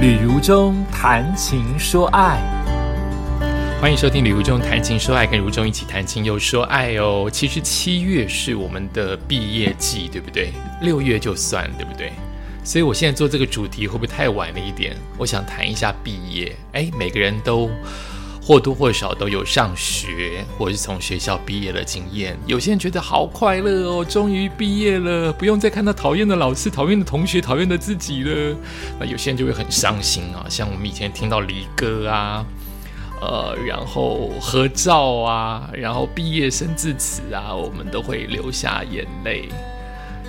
旅如中谈情说爱，欢迎收听《旅如中谈情说爱》，跟如中一起谈情又说爱哦。其实七月是我们的毕业季，对不对？六月就算，对不对？所以我现在做这个主题会不会太晚了一点？我想谈一下毕业。哎，每个人都。或多或少都有上学或是从学校毕业的经验。有些人觉得好快乐哦，终于毕业了，不用再看到讨厌的老师、讨厌的同学、讨厌的自己了。那有些人就会很伤心啊，像我们以前听到离歌啊，呃，然后合照啊，然后毕业生致辞啊，我们都会流下眼泪。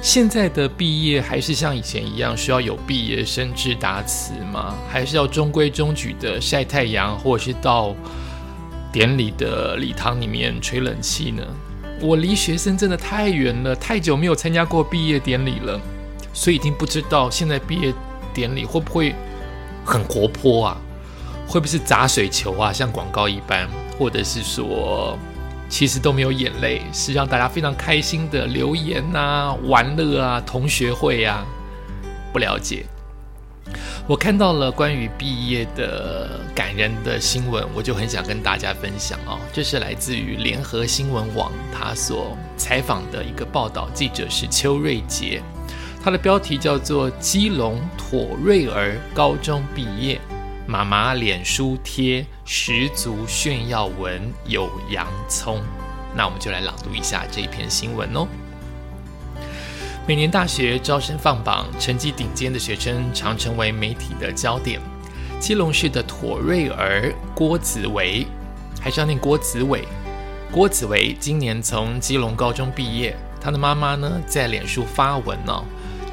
现在的毕业还是像以前一样需要有毕业生致答词吗？还是要中规中矩的晒太阳，或者是到典礼的礼堂里面吹冷气呢？我离学生真的太远了，太久没有参加过毕业典礼了，所以已经不知道现在毕业典礼会不会很活泼啊？会不会是砸水球啊，像广告一般，或者是说？其实都没有眼泪，是让大家非常开心的留言呐、玩乐啊、同学会啊。不了解，我看到了关于毕业的感人的新闻，我就很想跟大家分享哦。这是来自于联合新闻网，他所采访的一个报道，记者是邱瑞杰，他的标题叫做《基隆妥瑞儿高中毕业》。妈妈脸书贴十足炫耀文有洋葱，那我们就来朗读一下这一篇新闻哦。每年大学招生放榜，成绩顶尖的学生常成为媒体的焦点。基隆市的妥瑞儿郭子维，还是要念郭子伟。郭子维今年从基隆高中毕业，他的妈妈呢在脸书发文哦，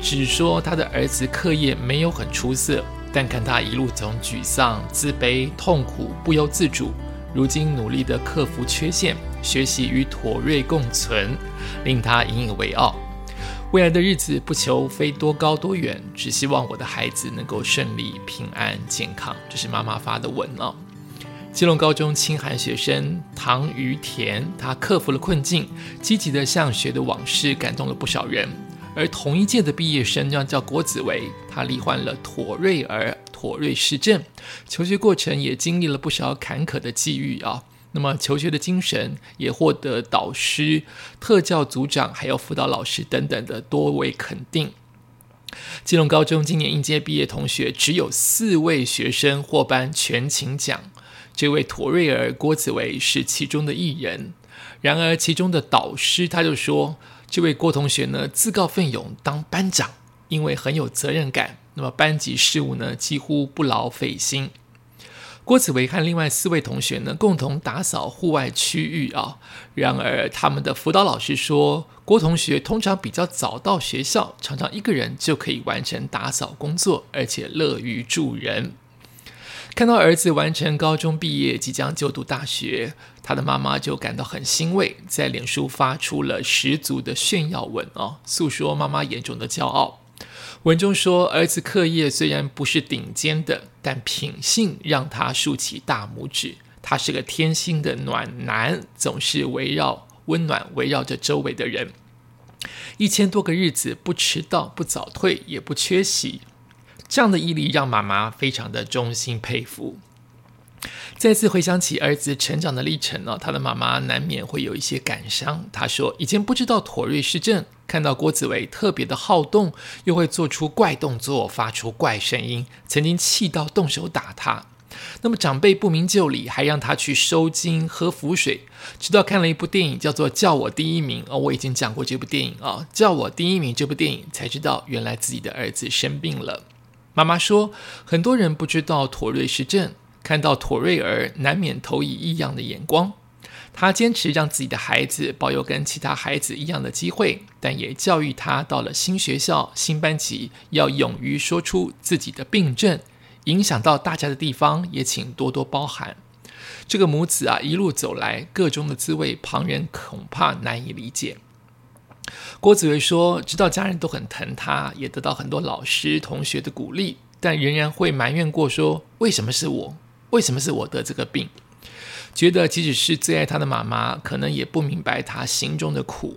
只说他的儿子课业没有很出色。但看他一路从沮丧、自卑、痛苦、不由自主，如今努力地克服缺陷，学习与妥瑞共存，令他引以为傲。未来的日子不求飞多高多远，只希望我的孩子能够顺利、平安、健康。这是妈妈发的文哦。基隆高中清寒学生唐于田，他克服了困境，积极的向学的往事感动了不少人。而同一届的毕业生，叫叫郭子维，他罹患了妥瑞儿妥瑞氏症，求学过程也经历了不少坎坷的际遇啊。那么求学的精神也获得导师、特教组长还有辅导老师等等的多位肯定。基隆高中今年应届毕业同学只有四位学生获颁全勤奖，这位妥瑞儿郭子维是其中的一人。然而其中的导师他就说。这位郭同学呢，自告奋勇当班长，因为很有责任感。那么班级事务呢，几乎不劳费心。郭子维和另外四位同学呢，共同打扫户外区域啊。然而，他们的辅导老师说，郭同学通常比较早到学校，常常一个人就可以完成打扫工作，而且乐于助人。看到儿子完成高中毕业，即将就读大学，他的妈妈就感到很欣慰，在脸书发出了十足的炫耀文哦，诉说妈妈眼中的骄傲。文中说，儿子课业虽然不是顶尖的，但品性让他竖起大拇指。他是个天心的暖男，总是围绕温暖围绕着周围的人。一千多个日子不迟到、不早退、也不缺席。这样的毅力让妈妈非常的衷心佩服。再次回想起儿子成长的历程呢，他的妈妈难免会有一些感伤。他说：“以前不知道妥瑞氏症，看到郭子维特别的好动，又会做出怪动作，发出怪声音，曾经气到动手打他。那么长辈不明就里，还让他去收金喝符水。直到看了一部电影，叫做《叫我第一名》哦，我已经讲过这部电影啊，《叫我第一名》这部电影才知道，原来自己的儿子生病了。”妈妈说，很多人不知道妥瑞氏症，看到妥瑞儿难免投以异样的眼光。她坚持让自己的孩子保有跟其他孩子一样的机会，但也教育他到了新学校、新班级要勇于说出自己的病症，影响到大家的地方也请多多包涵。这个母子啊，一路走来，个中的滋味，旁人恐怕难以理解。郭子维说：“知道家人都很疼他，也得到很多老师、同学的鼓励，但仍然会埋怨过，说为什么是我？为什么是我得这个病？觉得即使是最爱他的妈妈，可能也不明白他心中的苦。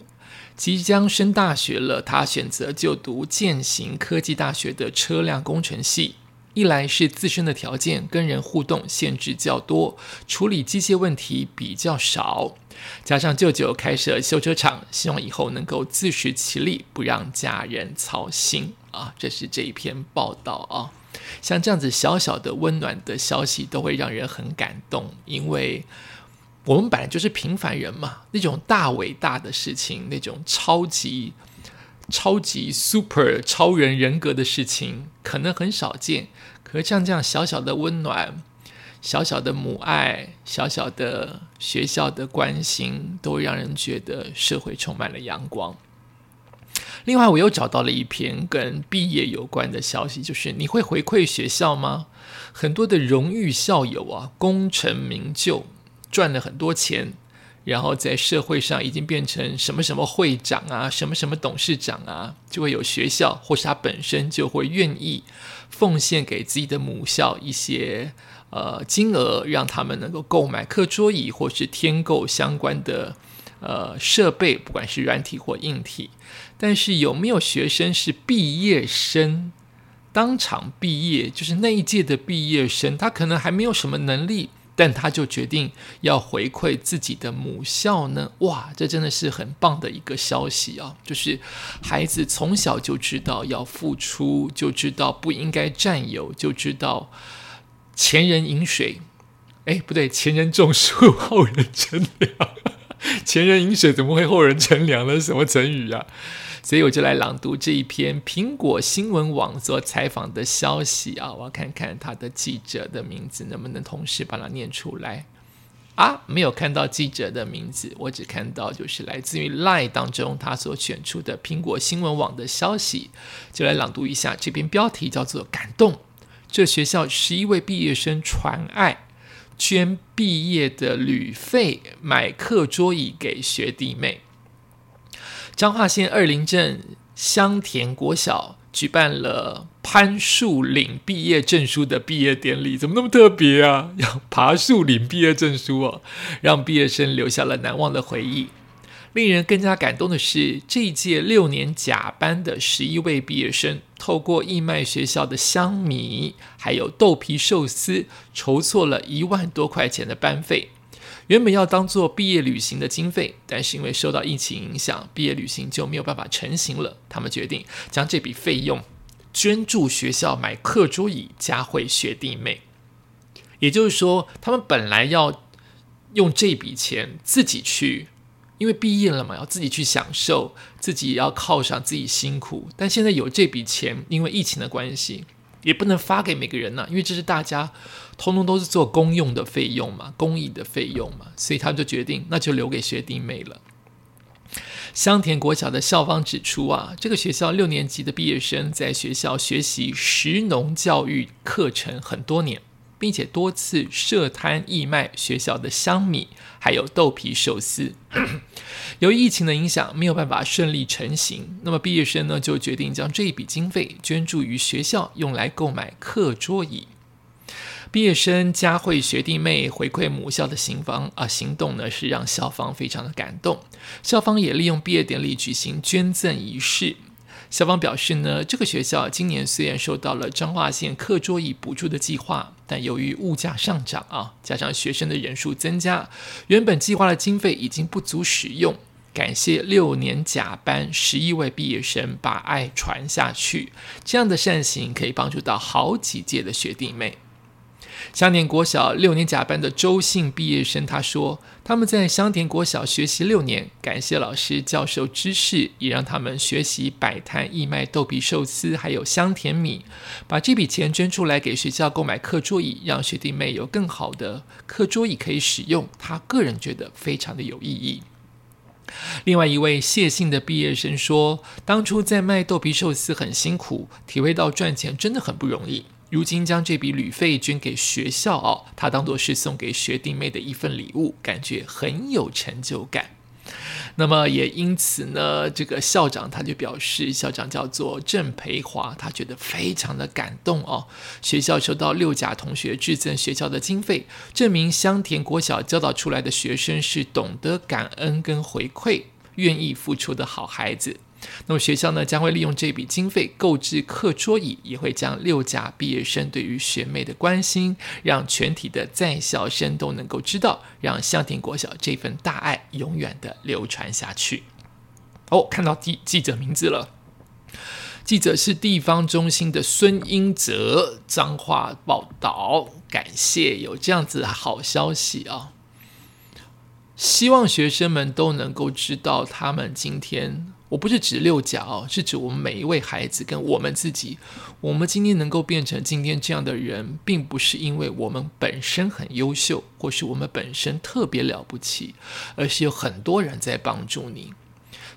即将升大学了，他选择就读建行科技大学的车辆工程系。一来是自身的条件跟人互动限制较多，处理机械问题比较少，加上舅舅开设修车厂，希望以后能够自食其力，不让家人操心啊。这是这一篇报道啊。像这样子小小的温暖的消息，都会让人很感动，因为我们本来就是平凡人嘛。那种大伟大的事情，那种超级超级 super 超人人格的事情，可能很少见。可是像这样小小的温暖、小小的母爱、小小的学校的关心，都让人觉得社会充满了阳光。另外，我又找到了一篇跟毕业有关的消息，就是你会回馈学校吗？很多的荣誉校友啊，功成名就，赚了很多钱，然后在社会上已经变成什么什么会长啊，什么什么董事长啊，就会有学校或是他本身就会愿意奉献给自己的母校一些呃金额，让他们能够购买课桌椅或是添购相关的呃设备，不管是软体或硬体。但是有没有学生是毕业生当场毕业？就是那一届的毕业生，他可能还没有什么能力，但他就决定要回馈自己的母校呢？哇，这真的是很棒的一个消息啊！就是孩子从小就知道要付出，就知道不应该占有，就知道前人饮水，哎，不对，前人种树，后人乘凉。前人饮水，怎么会后人乘凉呢？什么成语啊？所以我就来朗读这一篇苹果新闻网所采访的消息啊，我要看看他的记者的名字能不能同时把它念出来啊？没有看到记者的名字，我只看到就是来自于 Line 当中他所选出的苹果新闻网的消息，就来朗读一下这篇标题叫做“感动”。这学校十一位毕业生传爱，捐毕业的旅费买课桌椅给学弟妹。彰化县二林镇香田国小举办了攀树领毕业证书的毕业典礼，怎么那么特别啊？要爬树领毕业证书哦，让毕业生留下了难忘的回忆。令人更加感动的是，这一届六年甲班的十一位毕业生，透过义卖学校的香米还有豆皮寿司，筹措了一万多块钱的班费。原本要当做毕业旅行的经费，但是因为受到疫情影响，毕业旅行就没有办法成行了。他们决定将这笔费用捐助学校买课桌椅，加惠学弟妹。也就是说，他们本来要用这笔钱自己去，因为毕业了嘛，要自己去享受，自己也要犒赏自己辛苦。但现在有这笔钱，因为疫情的关系。也不能发给每个人呢，因为这是大家通通都是做公用的费用嘛，公益的费用嘛，所以他们就决定那就留给学弟妹了。香田国小的校方指出啊，这个学校六年级的毕业生在学校学习食农教育课程很多年。并且多次设摊义卖学校的香米，还有豆皮寿司。由于疫情的影响，没有办法顺利成行。那么毕业生呢，就决定将这一笔经费捐助于学校，用来购买课桌椅。毕业生佳慧学弟妹回馈母校的行方啊，行动呢是让校方非常的感动。校方也利用毕业典礼举行捐赠仪式。校方表示呢，这个学校今年虽然收到了彰化县课桌椅补助的计划，但由于物价上涨啊，加上学生的人数增加，原本计划的经费已经不足使用。感谢六年甲班十一位毕业生把爱传下去，这样的善行可以帮助到好几届的学弟妹。香田国小六年甲班的周姓毕业生他说：“他们在香田国小学习六年，感谢老师教授知识，也让他们学习摆摊义卖豆皮寿司，还有香甜米。把这笔钱捐出来给学校购买课桌椅，让学弟妹有更好的课桌椅可以使用。他个人觉得非常的有意义。”另外一位谢姓的毕业生说：“当初在卖豆皮寿司很辛苦，体会到赚钱真的很不容易。”如今将这笔旅费捐给学校哦，他当做是送给学弟妹的一份礼物，感觉很有成就感。那么也因此呢，这个校长他就表示，校长叫做郑培华，他觉得非常的感动哦。学校收到六甲同学致赠学校的经费，证明香田国小教导出来的学生是懂得感恩跟回馈、愿意付出的好孩子。那么学校呢将会利用这笔经费购置课桌椅，也会将六甲毕业生对于学妹的关心，让全体的在校生都能够知道，让香亭国小这份大爱永远的流传下去。哦，看到记记者名字了。记者是地方中心的孙英哲，脏话报道，感谢有这样子好消息啊！希望学生们都能够知道，他们今天，我不是指六甲哦，是指我们每一位孩子跟我们自己，我们今天能够变成今天这样的人，并不是因为我们本身很优秀，或是我们本身特别了不起，而是有很多人在帮助你。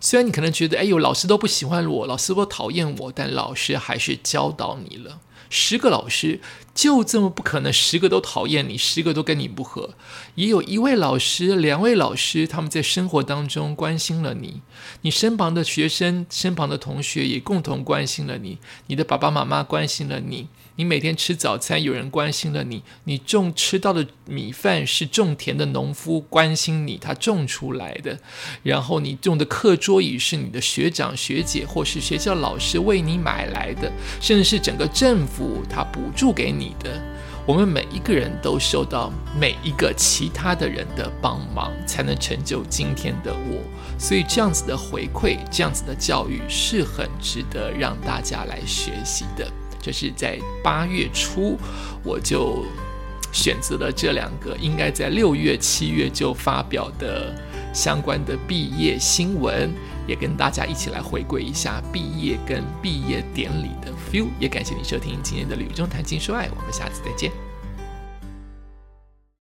虽然你可能觉得，哎呦，老师都不喜欢我，老师都讨厌我，但老师还是教导你了。十个老师就这么不可能，十个都讨厌你，十个都跟你不合。也有一位老师、两位老师，他们在生活当中关心了你，你身旁的学生、身旁的同学也共同关心了你，你的爸爸妈妈关心了你。你每天吃早餐，有人关心了你；你种吃到的米饭是种田的农夫关心你，他种出来的。然后你用的课桌椅是你的学长学姐或是学校老师为你买来的，甚至是整个政府他补助给你的。我们每一个人都受到每一个其他的人的帮忙，才能成就今天的我。所以这样子的回馈，这样子的教育是很值得让大家来学习的。就是在八月初，我就选择了这两个应该在六月、七月就发表的相关的毕业新闻，也跟大家一起来回归一下毕业跟毕业典礼的 feel。也感谢你收听今天的《旅中谈情说爱》，我们下次再见。